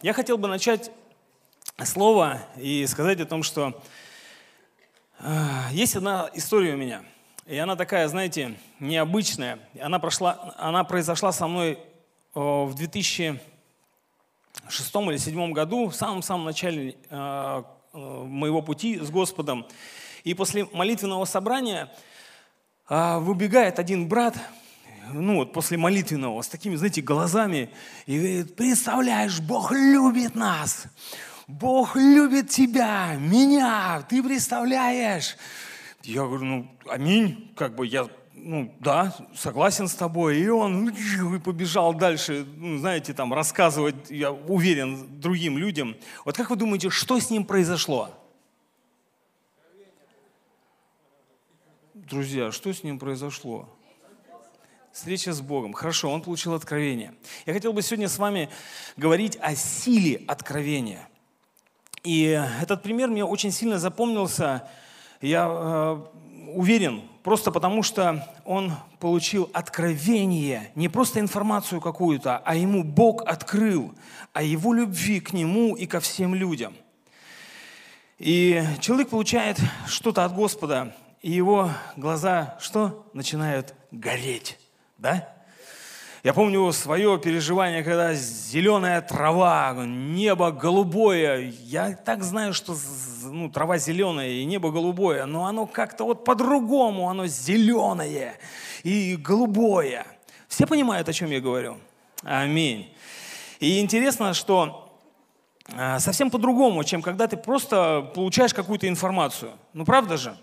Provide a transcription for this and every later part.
Я хотел бы начать слово и сказать о том, что э, есть одна история у меня. И она такая, знаете, необычная. Она, прошла, она произошла со мной э, в 2006 или 2007 году, в самом-самом начале э, моего пути с Господом. И после молитвенного собрания выбегает один брат ну вот после молитвенного, с такими, знаете, глазами, и говорит, представляешь, Бог любит нас, Бог любит тебя, меня, ты представляешь? Я говорю, ну, аминь, как бы я, ну, да, согласен с тобой. И он и побежал дальше, ну, знаете, там, рассказывать, я уверен, другим людям. Вот как вы думаете, что с ним произошло? Друзья, что с ним произошло? Встреча с Богом. Хорошо, он получил откровение. Я хотел бы сегодня с вами говорить о силе откровения. И этот пример мне очень сильно запомнился. Я э, уверен, просто потому что он получил откровение, не просто информацию какую-то, а ему Бог открыл о его любви к нему и ко всем людям. И человек получает что-то от Господа, и его глаза что? Начинают гореть да? Я помню свое переживание, когда зеленая трава, небо голубое. Я так знаю, что ну, трава зеленая и небо голубое, но оно как-то вот по-другому, оно зеленое и голубое. Все понимают, о чем я говорю? Аминь. И интересно, что а, совсем по-другому, чем когда ты просто получаешь какую-то информацию. Ну, правда же?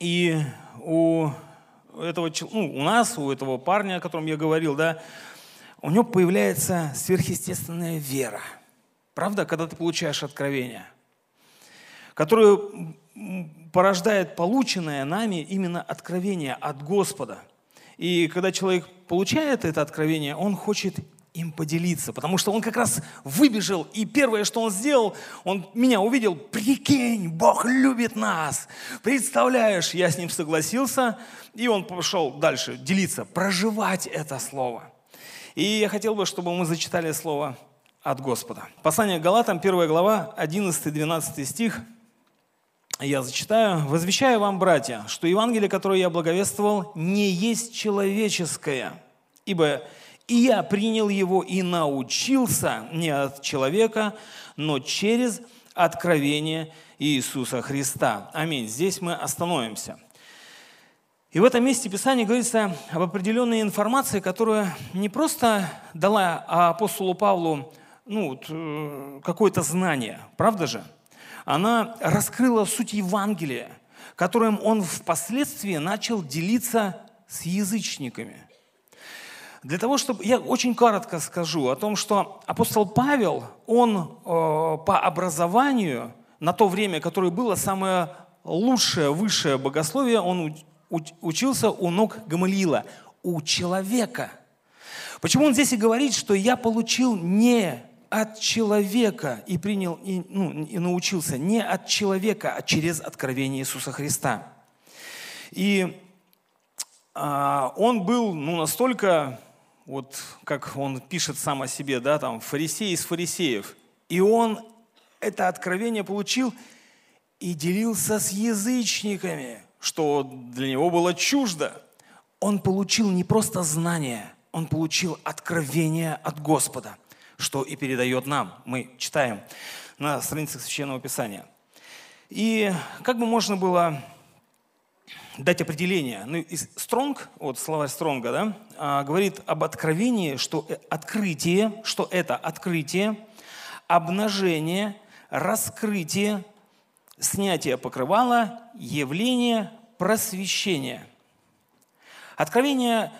И у этого, ну, у нас, у этого парня, о котором я говорил, да, у него появляется сверхъестественная вера. Правда, когда ты получаешь откровение, которое порождает полученное нами именно откровение от Господа. И когда человек получает это откровение, он хочет им поделиться, потому что он как раз выбежал, и первое, что он сделал, он меня увидел, прикинь, Бог любит нас, представляешь, я с ним согласился, и он пошел дальше делиться, проживать это слово. И я хотел бы, чтобы мы зачитали слово от Господа. Послание к Галатам, 1 глава, 11-12 стих, я зачитаю. «Возвещаю вам, братья, что Евангелие, которое я благовествовал, не есть человеческое, ибо и я принял его и научился не от человека, но через откровение Иисуса Христа. Аминь. Здесь мы остановимся. И в этом месте Писание говорится об определенной информации, которую не просто дала апостолу Павлу ну, э, какое-то знание, правда же? Она раскрыла суть Евангелия, которым он впоследствии начал делиться с язычниками – для того, чтобы... Я очень коротко скажу о том, что апостол Павел, он э, по образованию, на то время, которое было самое лучшее, высшее богословие, он учился у ног Гамалиила, у человека. Почему он здесь и говорит, что я получил не от человека и принял, и, ну, и научился не от человека, а через откровение Иисуса Христа. И а, он был ну, настолько вот как он пишет сам о себе, да, там, фарисей из фарисеев. И он это откровение получил и делился с язычниками, что для него было чуждо. Он получил не просто знание, он получил откровение от Господа, что и передает нам. Мы читаем на страницах Священного Писания. И как бы можно было дать определение. Ну, Стронг, вот словарь Стронга, да, а, говорит об откровении, что э, открытие, что это открытие, обнажение, раскрытие, снятие покрывала, явление, просвещение. Откровение,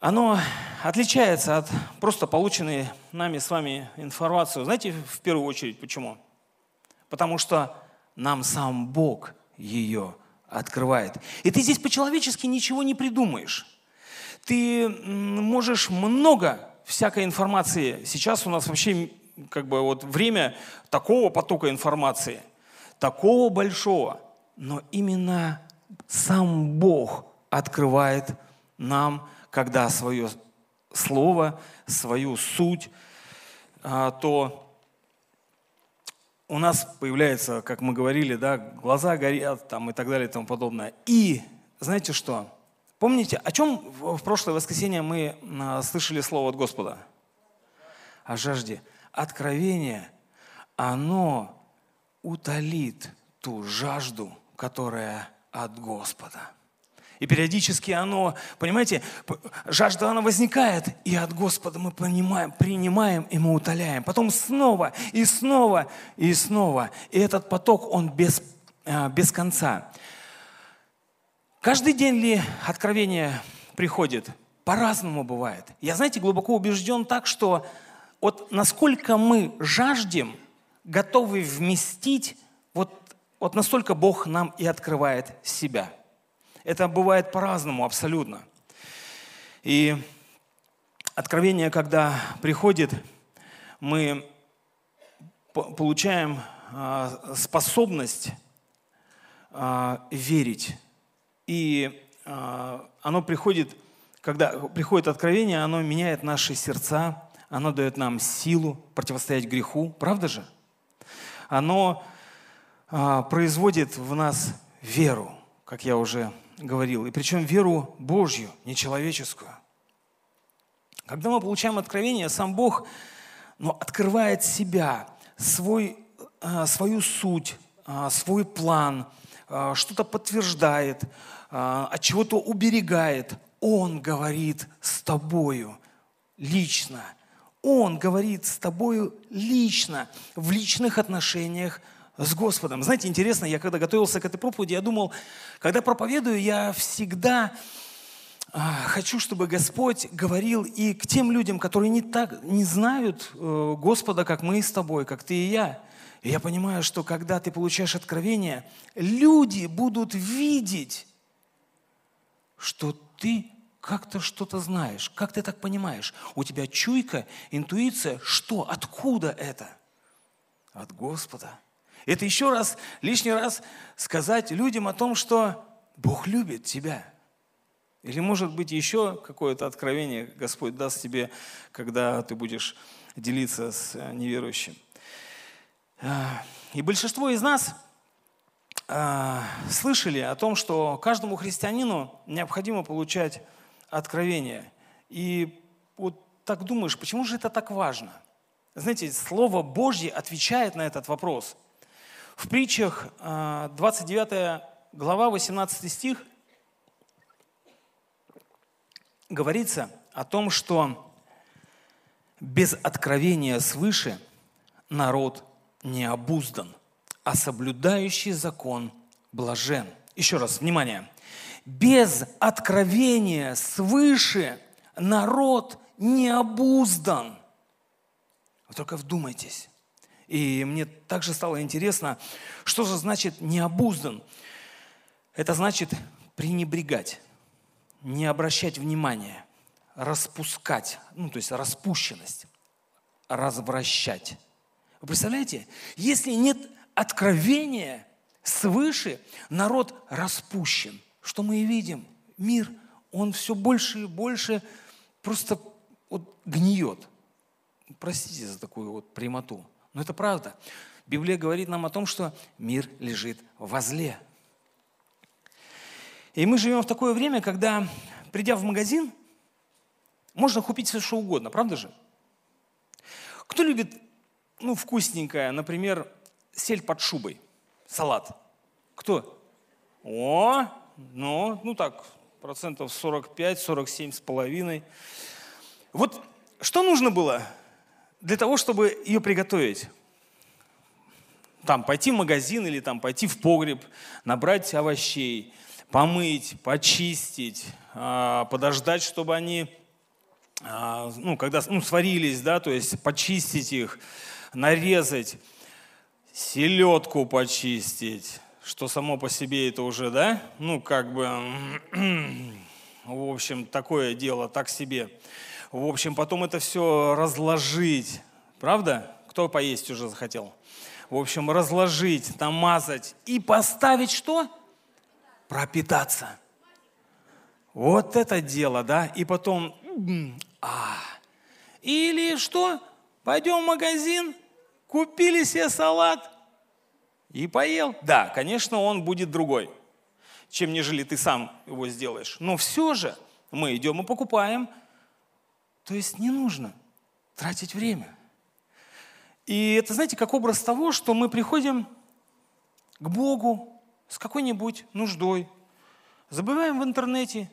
оно отличается от просто полученной нами с вами информации. Знаете, в первую очередь, почему? Потому что нам сам Бог ее открывает. И ты здесь по-человечески ничего не придумаешь. Ты можешь много всякой информации. Сейчас у нас вообще как бы вот время такого потока информации, такого большого. Но именно сам Бог открывает нам, когда свое слово, свою суть, а, то у нас появляется, как мы говорили, да, глаза горят там, и так далее и тому подобное. И знаете что? Помните, о чем в прошлое воскресенье мы а, слышали слово от Господа? О жажде. Откровение, оно утолит ту жажду, которая от Господа. И периодически оно, понимаете, жажда она возникает, и от Господа мы понимаем, принимаем и мы утоляем. Потом снова и снова и снова. И этот поток, он без, а, без конца. Каждый день ли откровение приходит? По-разному бывает. Я, знаете, глубоко убежден так, что вот насколько мы жаждем, готовы вместить, вот, вот настолько Бог нам и открывает себя – это бывает по-разному абсолютно. И откровение, когда приходит, мы получаем а, способность а, верить. И а, оно приходит, когда приходит откровение, оно меняет наши сердца, оно дает нам силу противостоять греху, правда же? Оно производит в нас веру, как я уже говорил, и причем веру Божью, не человеческую. Когда мы получаем откровение, сам Бог ну, открывает себя, свой, а, свою суть, а, свой план, а, что-то подтверждает, от чего-то уберегает. Он говорит с тобою лично. Он говорит с тобою лично, в личных отношениях с Господом. Знаете, интересно, я когда готовился к этой проповеди, я думал, когда проповедую, я всегда а, хочу, чтобы Господь говорил и к тем людям, которые не, так, не знают э, Господа, как мы с тобой, как ты и я. И я понимаю, что когда ты получаешь откровение, люди будут видеть, что ты как-то что-то знаешь, как ты так понимаешь. У тебя чуйка, интуиция, что, откуда это? От Господа. Это еще раз, лишний раз сказать людям о том, что Бог любит тебя. Или, может быть, еще какое-то откровение Господь даст тебе, когда ты будешь делиться с э, неверующим. А, и большинство из нас а, слышали о том, что каждому христианину необходимо получать откровение. И вот так думаешь, почему же это так важно? Знаете, Слово Божье отвечает на этот вопрос – в притчах 29 а, глава, 18 стих говорится о том, что без откровения свыше народ не обуздан, а соблюдающий закон блажен. Еще раз, внимание. Без откровения свыше народ не обуздан. Вы только вдумайтесь. И мне также стало интересно, что же значит необуздан? Это значит пренебрегать, не обращать внимания, распускать, ну то есть распущенность, развращать. Вы представляете, если нет откровения свыше, народ распущен. Что мы и видим? Мир, он все больше и больше просто вот гниет. Простите за такую вот прямоту. Но это правда. Библия говорит нам о том, что мир лежит во зле. И мы живем в такое время, когда, придя в магазин, можно купить все, что угодно, правда же? Кто любит, ну, вкусненькое, например, сель под шубой, салат? Кто? О, ну, ну так, процентов 45-47 с половиной. Вот что нужно было для того, чтобы ее приготовить, там пойти в магазин или там пойти в погреб, набрать овощей, помыть, почистить, а, подождать, чтобы они, а, ну, когда ну, сварились, да, то есть почистить их, нарезать, селедку почистить, что само по себе это уже, да, ну, как бы, в общем, такое дело, так себе. В общем, потом это все разложить. Правда? Кто поесть уже захотел? В общем, разложить, намазать и поставить что? Пропитаться. Вот это дело, да? И потом, а. Или что? Пойдем в магазин, купили себе салат и поел. Да, конечно, он будет другой, чем нежели ты сам его сделаешь. Но все же мы идем и покупаем. То есть не нужно тратить время. И это, знаете, как образ того, что мы приходим к Богу с какой-нибудь нуждой, забываем в интернете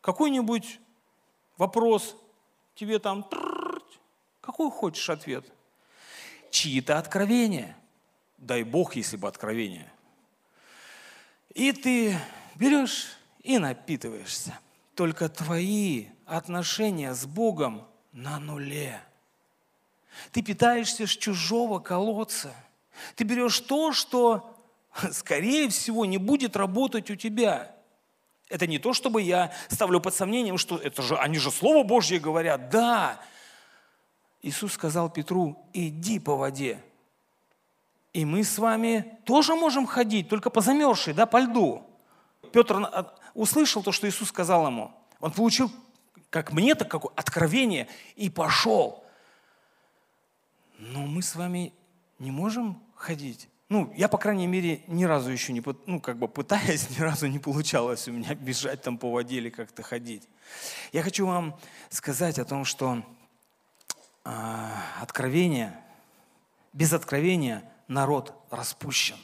какой-нибудь вопрос, тебе там какой хочешь ответ. Чьи-то откровения. Дай Бог, если бы откровения. И ты берешь и напитываешься. Только твои отношения с Богом на нуле. Ты питаешься с чужого колодца. Ты берешь то, что, скорее всего, не будет работать у тебя. Это не то, чтобы я ставлю под сомнением, что это же, они же Слово Божье говорят. Да, Иисус сказал Петру, иди по воде. И мы с вами тоже можем ходить, только по замерзшей, да, по льду. Петр а, услышал то, что Иисус сказал ему. Он получил, как мне, так как откровение, и пошел. Но мы с вами не можем ходить. Ну, я, по крайней мере, ни разу еще не, ну, как бы пытаясь, ни разу не получалось у меня бежать там по воде или как-то ходить. Я хочу вам сказать о том, что э, откровение, без откровения народ распущен.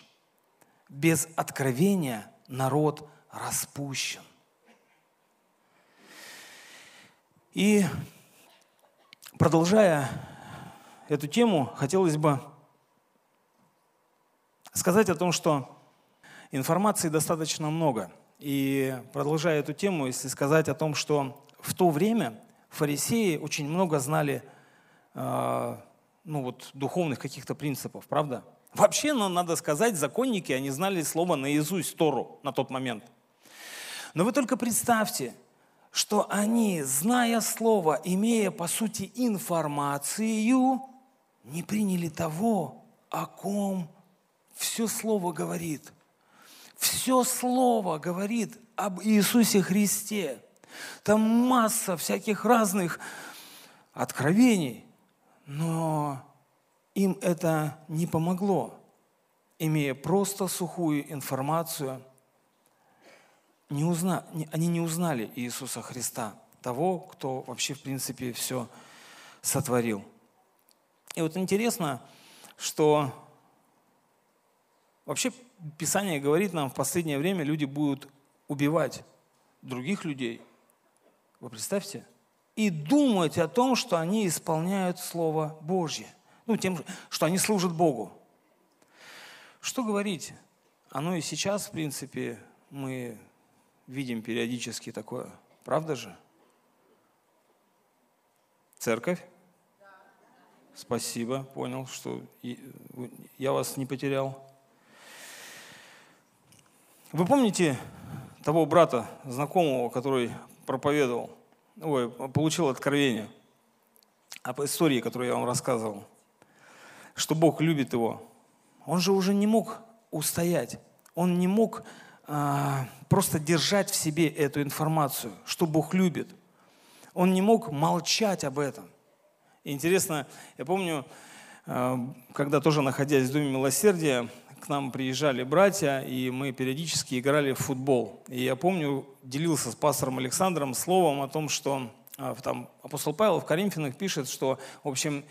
Без откровения народ распущен. И продолжая эту тему, хотелось бы сказать о том, что информации достаточно много. И продолжая эту тему, если сказать о том, что в то время фарисеи очень много знали э, ну вот, духовных каких-то принципов, правда? Вообще, ну, надо сказать, законники, они знали слово наизусть Тору на тот момент. Но вы только представьте, что они, зная слово, имея по сути информацию, не приняли того, о ком все слово говорит. Все слово говорит об Иисусе Христе. Там масса всяких разных откровений, но им это не помогло, имея просто сухую информацию. Не узна, они не узнали Иисуса Христа, того, кто вообще, в принципе, все сотворил. И вот интересно, что вообще Писание говорит нам, в последнее время люди будут убивать других людей. Вы представьте? И думать о том, что они исполняют Слово Божье. Ну, тем, что они служат Богу. Что говорить? Оно и сейчас, в принципе, мы видим периодически такое. Правда же? Церковь Спасибо, понял, что я вас не потерял. Вы помните того брата, знакомого, который проповедовал, ой, получил откровение об истории, которую я вам рассказывал, что Бог любит его. Он же уже не мог устоять, он не мог просто держать в себе эту информацию, что Бог любит. Он не мог молчать об этом – интересно, я помню, э, когда тоже находясь в Доме Милосердия, к нам приезжали братья, и мы периодически играли в футбол. И я помню, делился с пастором Александром словом о том, что э, там апостол Павел в Коринфянах пишет, что, в общем,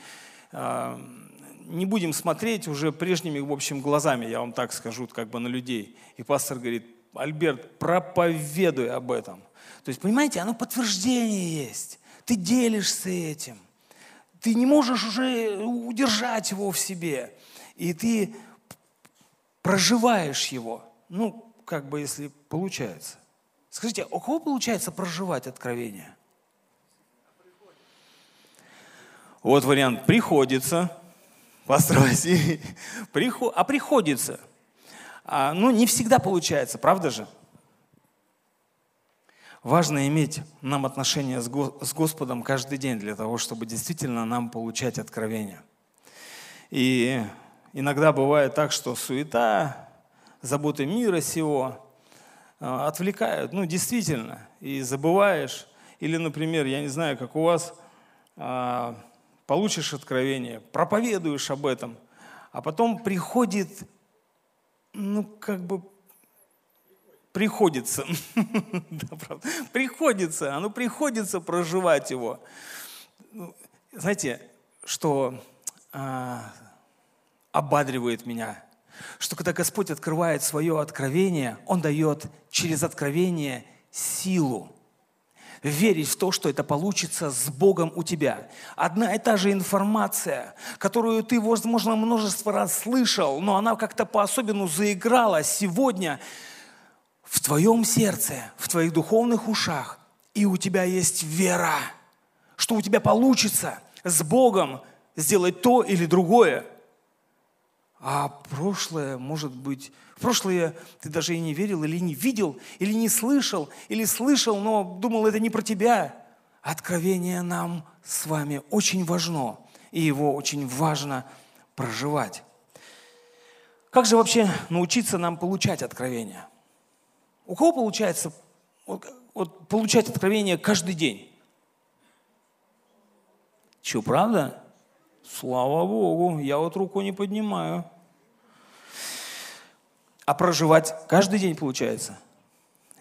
не будем смотреть уже прежними, в общем, глазами, я вам так скажу, как бы на людей. И пастор говорит, Альберт, проповедуй об этом. То есть, понимаете, оно подтверждение есть. Ты делишься этим – ты не можешь уже удержать его в себе. И ты проживаешь его. Ну, как бы если получается. Скажите, у кого получается проживать откровение? Вот вариант «приходится». Приход... А приходится. А, ну, не всегда получается, правда же? Важно иметь нам отношения с Господом каждый день для того, чтобы действительно нам получать откровения. И иногда бывает так, что суета, заботы мира сего а, отвлекают, ну действительно, и забываешь. Или, например, я не знаю, как у вас, а, получишь откровение, проповедуешь об этом, а потом приходит, ну, как бы приходится, приходится, оно приходится проживать его. Ну, знаете, что а, ободривает меня, что когда Господь открывает свое откровение, Он дает через откровение силу верить в то, что это получится с Богом у тебя. Одна и та же информация, которую ты, возможно, множество раз слышал, но она как-то по-особенному заиграла сегодня в твоем сердце, в твоих духовных ушах, и у тебя есть вера, что у тебя получится с Богом сделать то или другое. А прошлое, может быть, в прошлое ты даже и не верил, или не видел, или не слышал, или слышал, но думал, это не про тебя. Откровение нам с вами очень важно, и его очень важно проживать. Как же вообще научиться нам получать откровение? У кого получается вот, вот, получать откровение каждый день? Че, правда? Слава Богу, я вот руку не поднимаю а проживать каждый день получается.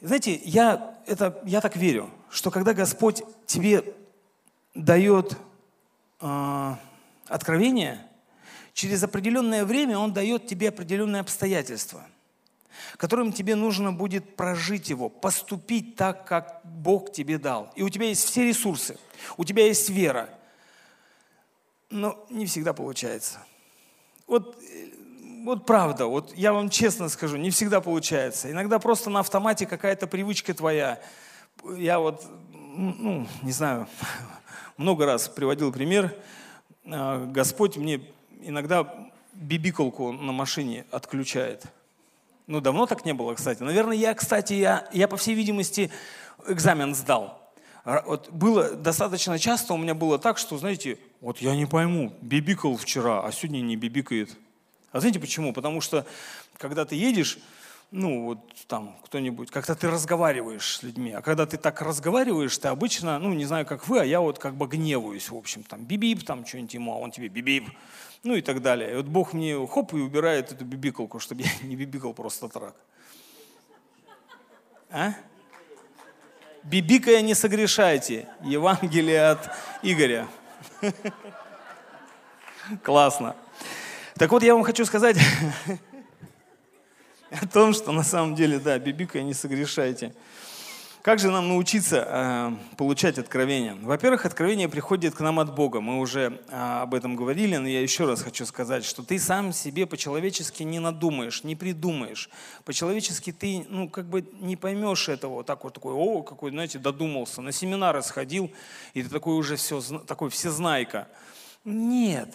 Знаете, я, это, я так верю, что когда Господь тебе дает э, откровение, через определенное время Он дает тебе определенные обстоятельства, которым тебе нужно будет прожить его, поступить так, как Бог тебе дал. И у тебя есть все ресурсы, у тебя есть вера, но не всегда получается. Вот вот правда, вот я вам честно скажу, не всегда получается. Иногда просто на автомате какая-то привычка твоя. Я вот, ну, не знаю, много раз приводил пример. А, Господь мне иногда бибиколку на машине отключает. Ну, давно так не было, кстати. Наверное, я, кстати, я, я по всей видимости, экзамен сдал. Вот было достаточно часто у меня было так, что, знаете, вот я не пойму, бибикал вчера, а сегодня не бибикает. А знаете почему? Потому что, когда ты едешь, ну, вот там кто-нибудь, как-то ты разговариваешь с людьми, а когда ты так разговариваешь, ты обычно, ну, не знаю, как вы, а я вот как бы гневаюсь, в общем, там, бибип, там, что-нибудь ему, а он тебе бибип, ну и так далее. И вот Бог мне хоп и убирает эту бибикалку, чтобы я не бибикал просто так. А? Бибикая не согрешайте. Евангелие от Игоря. Классно. Так вот, я вам хочу сказать о том, что на самом деле, да, бибика не согрешайте. Как же нам научиться э, получать откровение? Во-первых, откровение приходит к нам от Бога. Мы уже э, об этом говорили, но я еще раз хочу сказать, что ты сам себе по-человечески не надумаешь, не придумаешь. По-человечески ты, ну, как бы не поймешь этого. Так вот такой, о, какой, знаете, додумался. На семинары сходил, и ты такой уже все, такой всезнайка. Нет.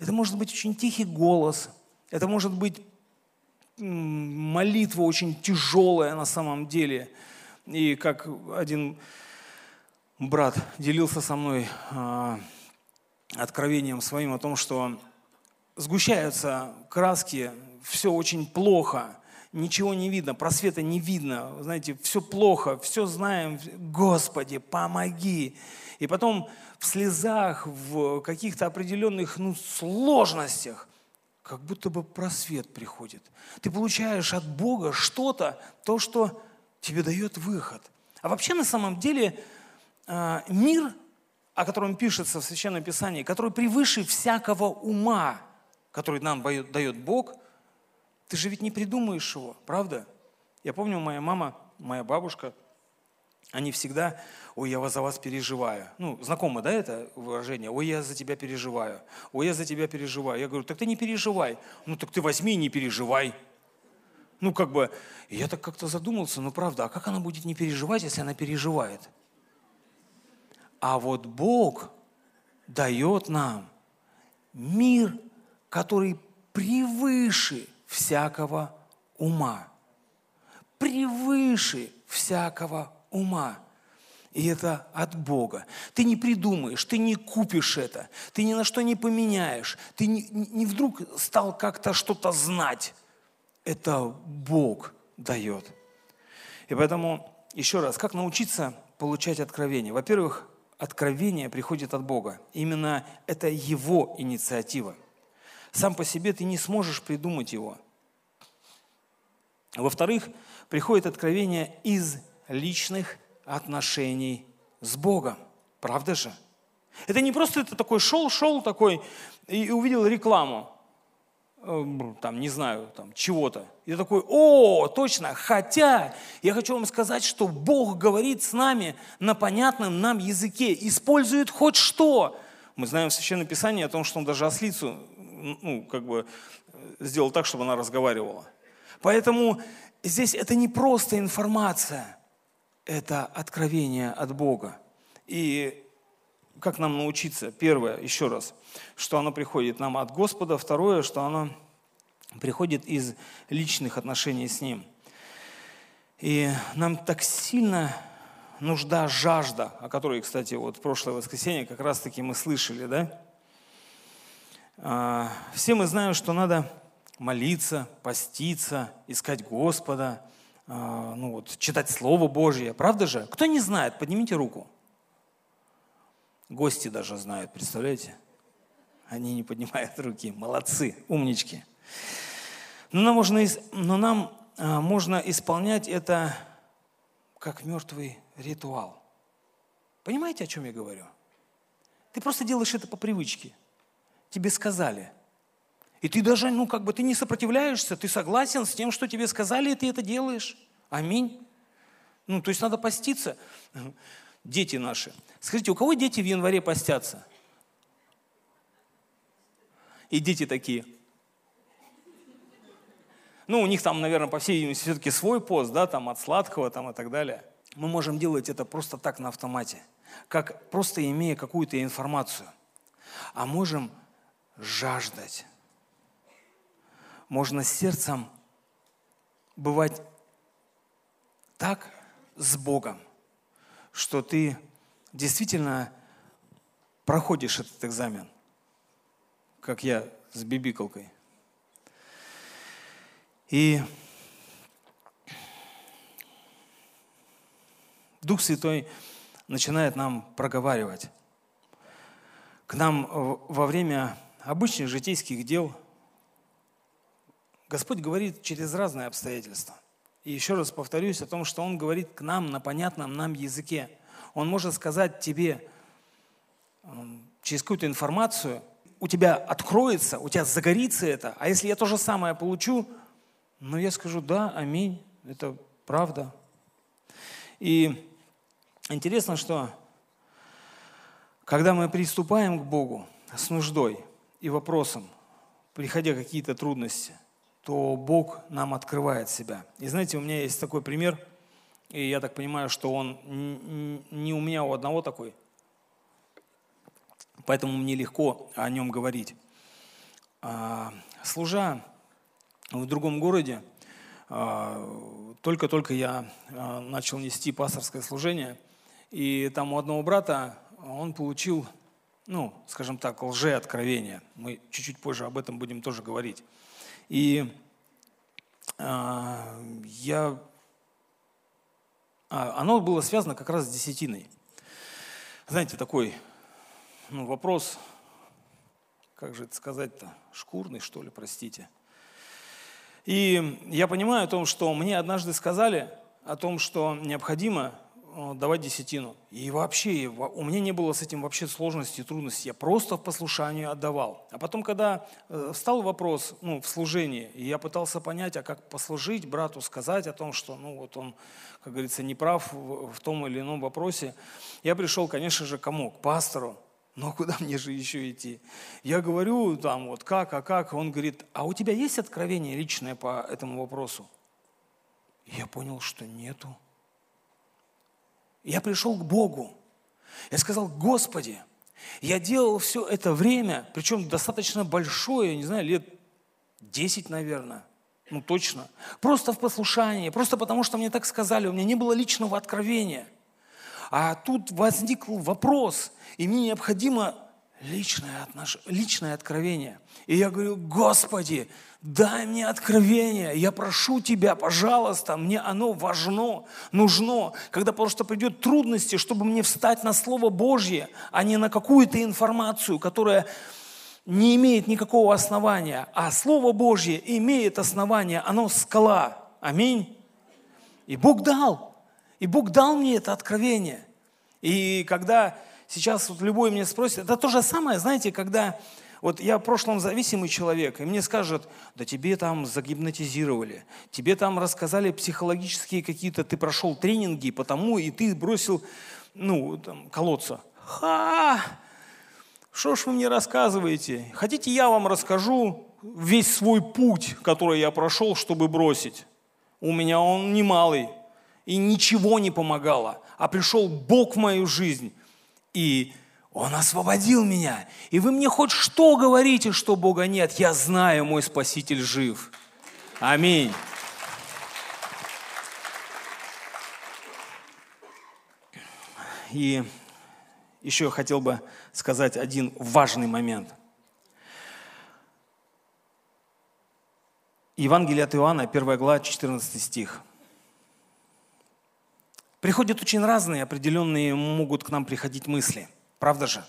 Это может быть очень тихий голос, это может быть молитва очень тяжелая на самом деле. И как один брат делился со мной э, откровением своим о том, что сгущаются краски, все очень плохо, ничего не видно, просвета не видно, знаете, все плохо, все знаем, Господи, помоги. И потом в слезах, в каких-то определенных ну, сложностях, как будто бы просвет приходит. Ты получаешь от Бога что-то, то, что тебе дает выход. А вообще на самом деле а, мир, о котором пишется в Священном Писании, который превыше всякого ума, который нам дает Бог, ты же ведь не придумаешь его, правда? Я помню, моя мама, моя бабушка, они всегда ой, я за вас переживаю. Ну, знакомо, да, это выражение? Ой, я за тебя переживаю. Ой, я за тебя переживаю. Я говорю, так ты не переживай. Ну, так ты возьми и не переживай. Ну, как бы, я так как-то задумался, ну, правда, а как она будет не переживать, если она переживает? А вот Бог дает нам мир, который превыше всякого ума. Превыше всякого ума. И это от Бога. Ты не придумаешь, ты не купишь это, ты ни на что не поменяешь, ты не, не вдруг стал как-то что-то знать. Это Бог дает. И поэтому, еще раз, как научиться получать откровение? Во-первых, откровение приходит от Бога. Именно это Его инициатива. Сам по себе ты не сможешь придумать его. Во-вторых, приходит откровение из личных отношений с Богом. Правда же? Это не просто ты такой шел, шел такой и увидел рекламу, там, не знаю, там, чего-то. И такой, о, точно, хотя я хочу вам сказать, что Бог говорит с нами на понятном нам языке, использует хоть что. Мы знаем в Священном Писании о том, что Он даже ослицу, ну, как бы, сделал так, чтобы она разговаривала. Поэтому здесь это не просто информация, это откровение от Бога. И как нам научиться? Первое, еще раз, что оно приходит нам от Господа. Второе, что оно приходит из личных отношений с Ним. И нам так сильно нужда, жажда, о которой, кстати, вот прошлое воскресенье как раз-таки мы слышали, да? А, все мы знаем, что надо молиться, поститься, искать Господа, а, ну вот, читать Слово Божье. Правда же? Кто не знает, поднимите руку. Гости даже знают, представляете? Они не поднимают руки. Молодцы, умнички. Но нам можно, но нам а, можно исполнять это как мертвый ритуал. Понимаете, о чем я говорю? Ты просто делаешь это по привычке. Тебе сказали. И ты даже, ну, как бы, ты не сопротивляешься, ты согласен с тем, что тебе сказали, и ты это делаешь. Аминь. Ну, то есть надо поститься дети наши. Скажите, у кого дети в январе постятся? И дети такие. Ну, у них там, наверное, по всей видимости, все-таки свой пост, да, там от сладкого там и так далее. Мы можем делать это просто так на автомате, как просто имея какую-то информацию. А можем жаждать. Можно сердцем бывать так с Богом, что ты действительно проходишь этот экзамен, как я с бибикалкой. И Дух Святой начинает нам проговаривать. К нам во время обычных житейских дел Господь говорит через разные обстоятельства – и еще раз повторюсь о том, что Он говорит к нам на понятном нам языке. Он может сказать тебе эм, через какую-то информацию, у тебя откроется, у тебя загорится это, а если я то же самое получу, ну я скажу, да, аминь, это правда. И интересно, что когда мы приступаем к Богу с нуждой и вопросом, приходя какие-то трудности – то Бог нам открывает себя. И знаете, у меня есть такой пример, и я так понимаю, что он не у меня у одного такой, поэтому мне легко о нем говорить. А, служа в другом городе, а, только-только я а, начал нести пасторское служение, и там у одного брата он получил, ну, скажем так, лжеоткровение. Мы чуть-чуть позже об этом будем тоже говорить. И а, я... А, оно было связано как раз с десятиной. Знаете, такой ну, вопрос, как же это сказать-то, шкурный, что ли, простите. И я понимаю о том, что мне однажды сказали о том, что необходимо давать десятину. И вообще, у меня не было с этим вообще сложностей, трудностей. Я просто в послушании отдавал. А потом, когда э, встал вопрос ну, в служении, и я пытался понять, а как послужить брату, сказать о том, что ну, вот он, как говорится, не прав в, том или ином вопросе, я пришел, конечно же, кому? К пастору. Но куда мне же еще идти? Я говорю там вот как, а как? Он говорит, а у тебя есть откровение личное по этому вопросу? я понял, что нету. Я пришел к Богу. Я сказал, Господи, я делал все это время, причем достаточно большое, не знаю, лет 10, наверное, ну точно, просто в послушании, просто потому что мне так сказали, у меня не было личного откровения. А тут возник вопрос, и мне необходимо личное, отнош... личное откровение. И я говорю, Господи, дай мне откровение, я прошу Тебя, пожалуйста, мне оно важно, нужно, когда просто придет трудности, чтобы мне встать на Слово Божье, а не на какую-то информацию, которая не имеет никакого основания, а Слово Божье имеет основание, оно скала. Аминь. И Бог дал. И Бог дал мне это откровение. И когда сейчас вот любой меня спросит, это то же самое, знаете, когда вот я в прошлом зависимый человек, и мне скажут, да тебе там загипнотизировали, тебе там рассказали психологические какие-то, ты прошел тренинги, потому и ты бросил, ну, там, колодца. Ха! Что ж вы мне рассказываете? Хотите, я вам расскажу весь свой путь, который я прошел, чтобы бросить? У меня он немалый, и ничего не помогало. А пришел Бог в мою жизнь, и Он освободил меня. И вы мне хоть что говорите, что Бога нет. Я знаю, мой Спаситель жив. Аминь. И еще хотел бы сказать один важный момент. Евангелие от Иоанна, 1 глава, 14 стих. Приходят очень разные, определенные могут к нам приходить мысли. Правда же?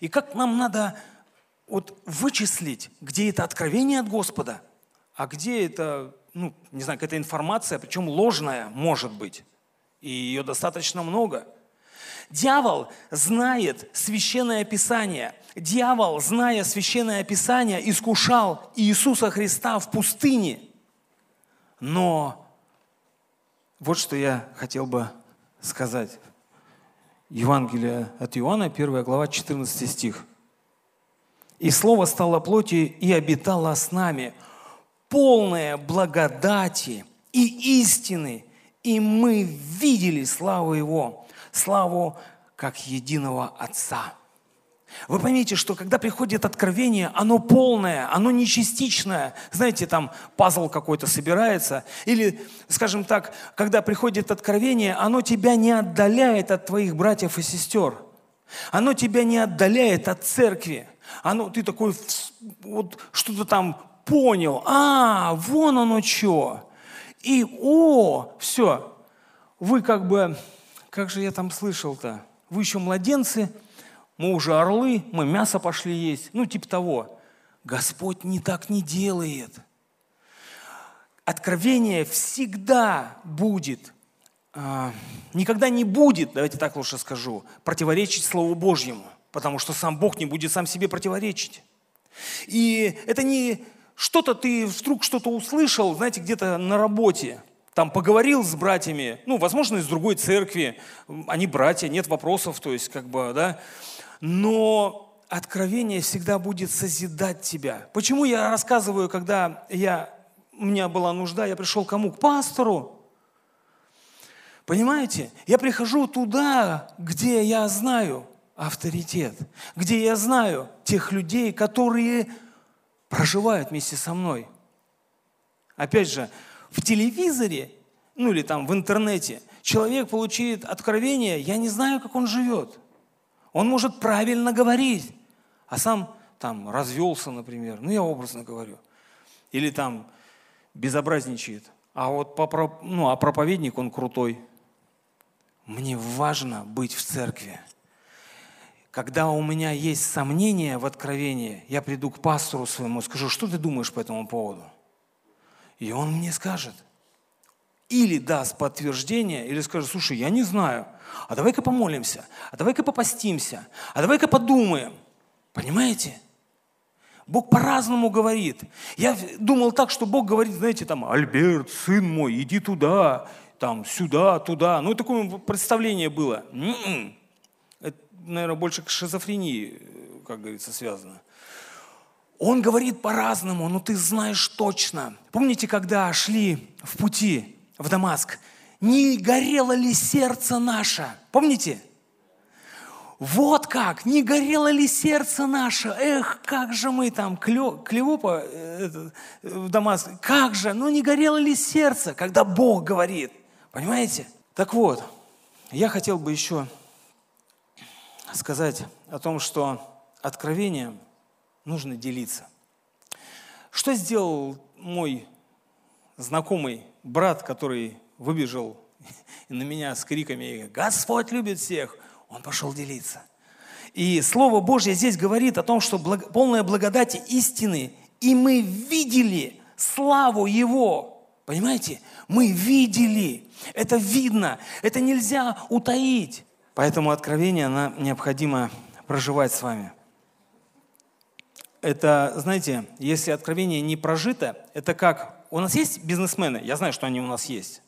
И как нам надо вот вычислить, где это откровение от Господа, а где это, ну, не знаю, какая-то информация, причем ложная, может быть. И ее достаточно много – Дьявол знает священное писание. Дьявол, зная священное писание, искушал Иисуса Христа в пустыне. Но вот что я хотел бы сказать. Евангелие от Иоанна, 1 глава, 14 стих. «И Слово стало плоти и обитало с нами, полное благодати и истины, и мы видели славу Его, славу как единого Отца. Вы поймите, что когда приходит откровение, оно полное, оно не частичное. Знаете, там пазл какой-то собирается. Или, скажем так, когда приходит откровение, оно тебя не отдаляет от твоих братьев и сестер. Оно тебя не отдаляет от церкви. Оно, ты такой, вот что-то там понял. А, вон оно что. И, о, все. Вы как бы как же я там слышал-то? Вы еще младенцы, мы уже орлы, мы мясо пошли есть. Ну, типа того. Господь не так не делает. Откровение всегда будет, э, никогда не будет, давайте так лучше скажу, противоречить Слову Божьему, потому что сам Бог не будет сам себе противоречить. И это не что-то ты вдруг что-то услышал, знаете, где-то на работе, там поговорил с братьями, ну, возможно, из другой церкви, они братья, нет вопросов, то есть, как бы, да, но откровение всегда будет созидать тебя. Почему я рассказываю, когда я, у меня была нужда, я пришел кому? К пастору. Понимаете? Я прихожу туда, где я знаю авторитет, где я знаю тех людей, которые проживают вместе со мной. Опять же, в телевизоре, ну или там в интернете, человек получит откровение, я не знаю, как он живет. Он может правильно говорить, а сам там развелся, например, ну я образно говорю. Или там безобразничает. А вот по, ну, а проповедник, он крутой. Мне важно быть в церкви. Когда у меня есть сомнения в откровении, я приду к пастору своему, скажу, что ты думаешь по этому поводу? И он мне скажет. Или даст подтверждение, или скажет, слушай, я не знаю, а давай-ка помолимся, а давай-ка попастимся, а давай-ка подумаем. Понимаете? Бог по-разному говорит. Я думал так, что Бог говорит, знаете, там, Альберт, сын мой, иди туда, там, сюда, туда. Ну, такое представление было. М-м. Это, наверное, больше к шизофрении, как говорится, связано. Он говорит по-разному, но ты знаешь точно. Помните, когда шли в пути в Дамаск, не горело ли сердце наше? Помните? Вот как, не горело ли сердце наше? Эх, как же мы там, Клеопа э, в Дамаск, как же, ну не горело ли сердце, когда Бог говорит? Понимаете? Так вот, я хотел бы еще сказать о том, что откровением нужно делиться. Что сделал мой знакомый брат, который выбежал на меня с криками «Господь любит всех!» Он пошел делиться. И Слово Божье здесь говорит о том, что благ, полная благодати истины, и мы видели славу Его. Понимаете? Мы видели. Это видно. Это нельзя утаить. Поэтому откровение нам необходимо проживать с вами. Это, знаете, если откровение не прожито, это как... У нас есть бизнесмены? Я знаю, что они у нас есть.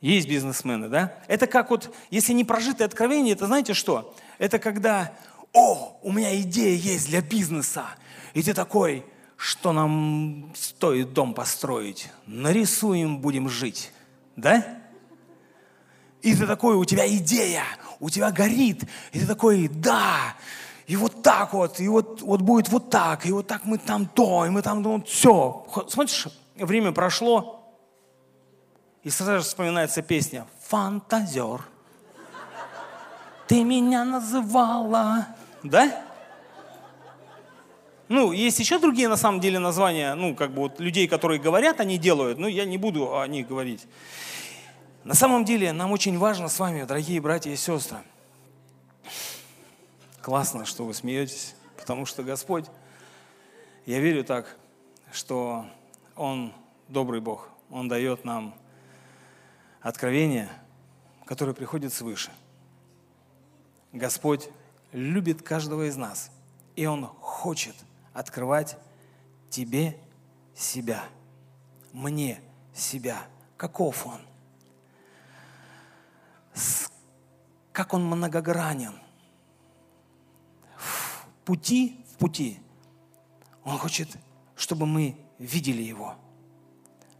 Есть бизнесмены, да? Это как вот, если не прожитое откровение, это знаете что? Это когда, о, у меня идея есть для бизнеса. И ты такой, что нам стоит дом построить? Нарисуем, будем жить. Да? И ты такой, у тебя идея, у тебя горит. И ты такой, да, и вот так вот, и вот, вот будет вот так, и вот так мы там то, и мы там, вот все. Смотришь, время прошло, и сразу же вспоминается песня «Фантазер». Ты меня называла. Да? Ну, есть еще другие, на самом деле, названия, ну, как бы вот людей, которые говорят, они делают, но я не буду о них говорить. На самом деле, нам очень важно с вами, дорогие братья и сестры. Классно, что вы смеетесь, потому что Господь, я верю так, что Он добрый Бог. Он дает нам откровение, которое приходит свыше. Господь любит каждого из нас, и Он хочет открывать тебе себя, мне себя. Каков Он? Как Он многогранен. В пути, в пути Он хочет, чтобы мы видели Его,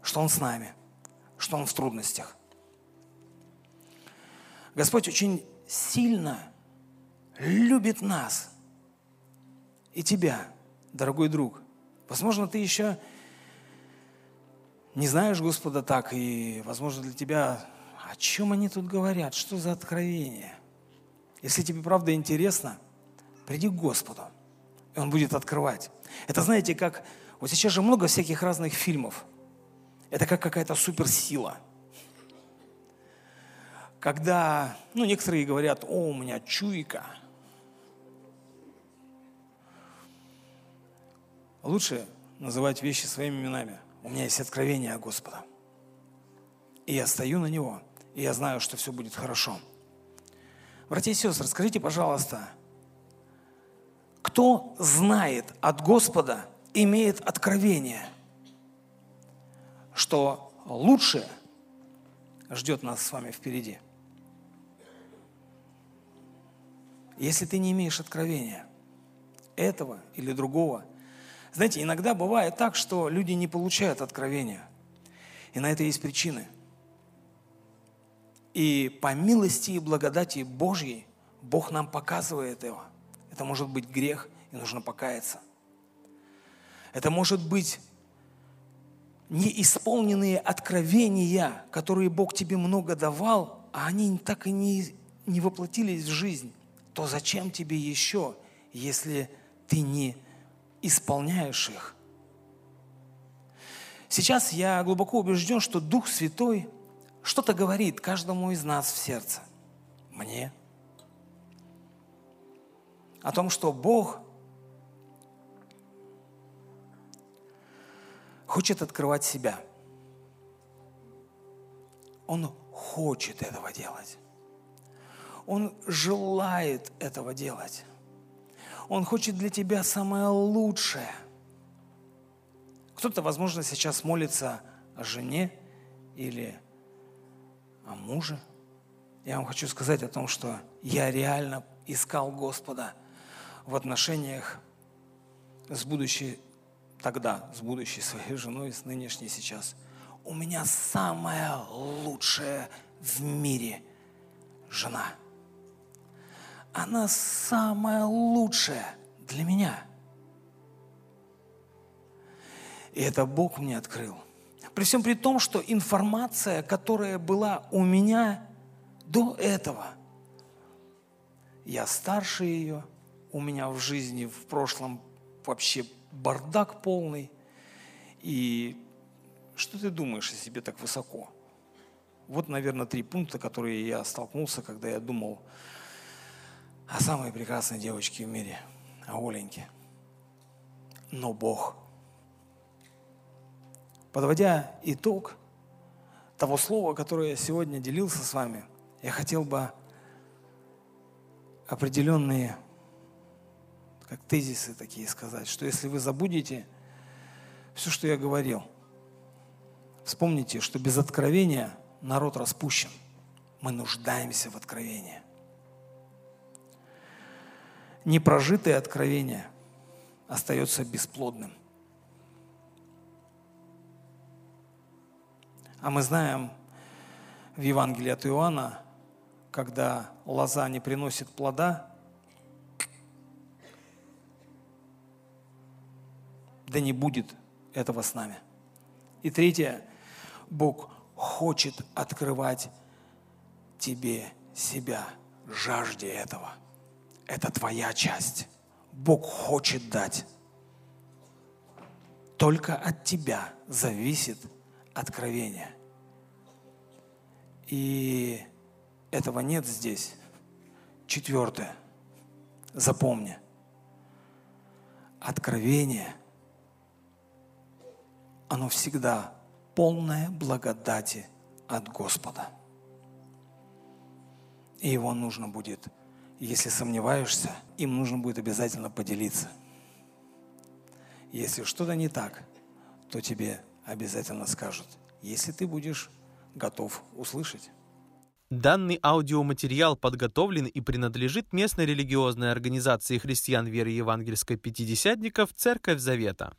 что Он с нами, что Он в трудностях. Господь очень сильно любит нас и тебя, дорогой друг. Возможно, ты еще не знаешь Господа так, и, возможно, для тебя, о чем они тут говорят, что за откровение? Если тебе правда интересно, приди к Господу, и Он будет открывать. Это, знаете, как... Вот сейчас же много всяких разных фильмов. Это как какая-то суперсила – когда, ну, некоторые говорят, о, у меня чуйка. Лучше называть вещи своими именами. У меня есть откровение Господа. И я стою на него, и я знаю, что все будет хорошо. Братья и сестры, скажите, пожалуйста, кто знает от Господа, имеет откровение, что лучше ждет нас с вами впереди – Если ты не имеешь откровения этого или другого, знаете, иногда бывает так, что люди не получают откровения. И на это есть причины. И по милости и благодати Божьей Бог нам показывает его. Это может быть грех, и нужно покаяться. Это может быть неисполненные откровения, которые Бог тебе много давал, а они так и не, не воплотились в жизнь то зачем тебе еще, если ты не исполняешь их? Сейчас я глубоко убежден, что Дух Святой что-то говорит каждому из нас в сердце. Мне. О том, что Бог хочет открывать себя. Он хочет этого делать. Он желает этого делать. Он хочет для тебя самое лучшее. Кто-то, возможно, сейчас молится о жене или о муже. Я вам хочу сказать о том, что я реально искал Господа в отношениях с будущей тогда, с будущей своей женой, с нынешней сейчас. У меня самая лучшая в мире жена – она самая лучшая для меня. И это Бог мне открыл. При всем при том, что информация, которая была у меня до этого, я старше ее, у меня в жизни в прошлом вообще бардак полный. И что ты думаешь о себе так высоко? Вот, наверное, три пункта, которые я столкнулся, когда я думал о самой прекрасной девочке в мире, о Оленьке. Но Бог. Подводя итог того слова, которое я сегодня делился с вами, я хотел бы определенные как тезисы такие сказать, что если вы забудете все, что я говорил, вспомните, что без откровения народ распущен. Мы нуждаемся в откровении. Непрожитое откровение остается бесплодным. А мы знаем в Евангелии от Иоанна, когда лоза не приносит плода, да не будет этого с нами. И третье, Бог хочет открывать тебе себя, жажде этого. Это твоя часть. Бог хочет дать. Только от тебя зависит откровение. И этого нет здесь. Четвертое. Запомни. Откровение – оно всегда полное благодати от Господа. И его нужно будет, если сомневаешься, им нужно будет обязательно поделиться. Если что-то не так, то тебе обязательно скажут, если ты будешь готов услышать. Данный аудиоматериал подготовлен и принадлежит местной религиозной организации христиан веры евангельской пятидесятников «Церковь Завета».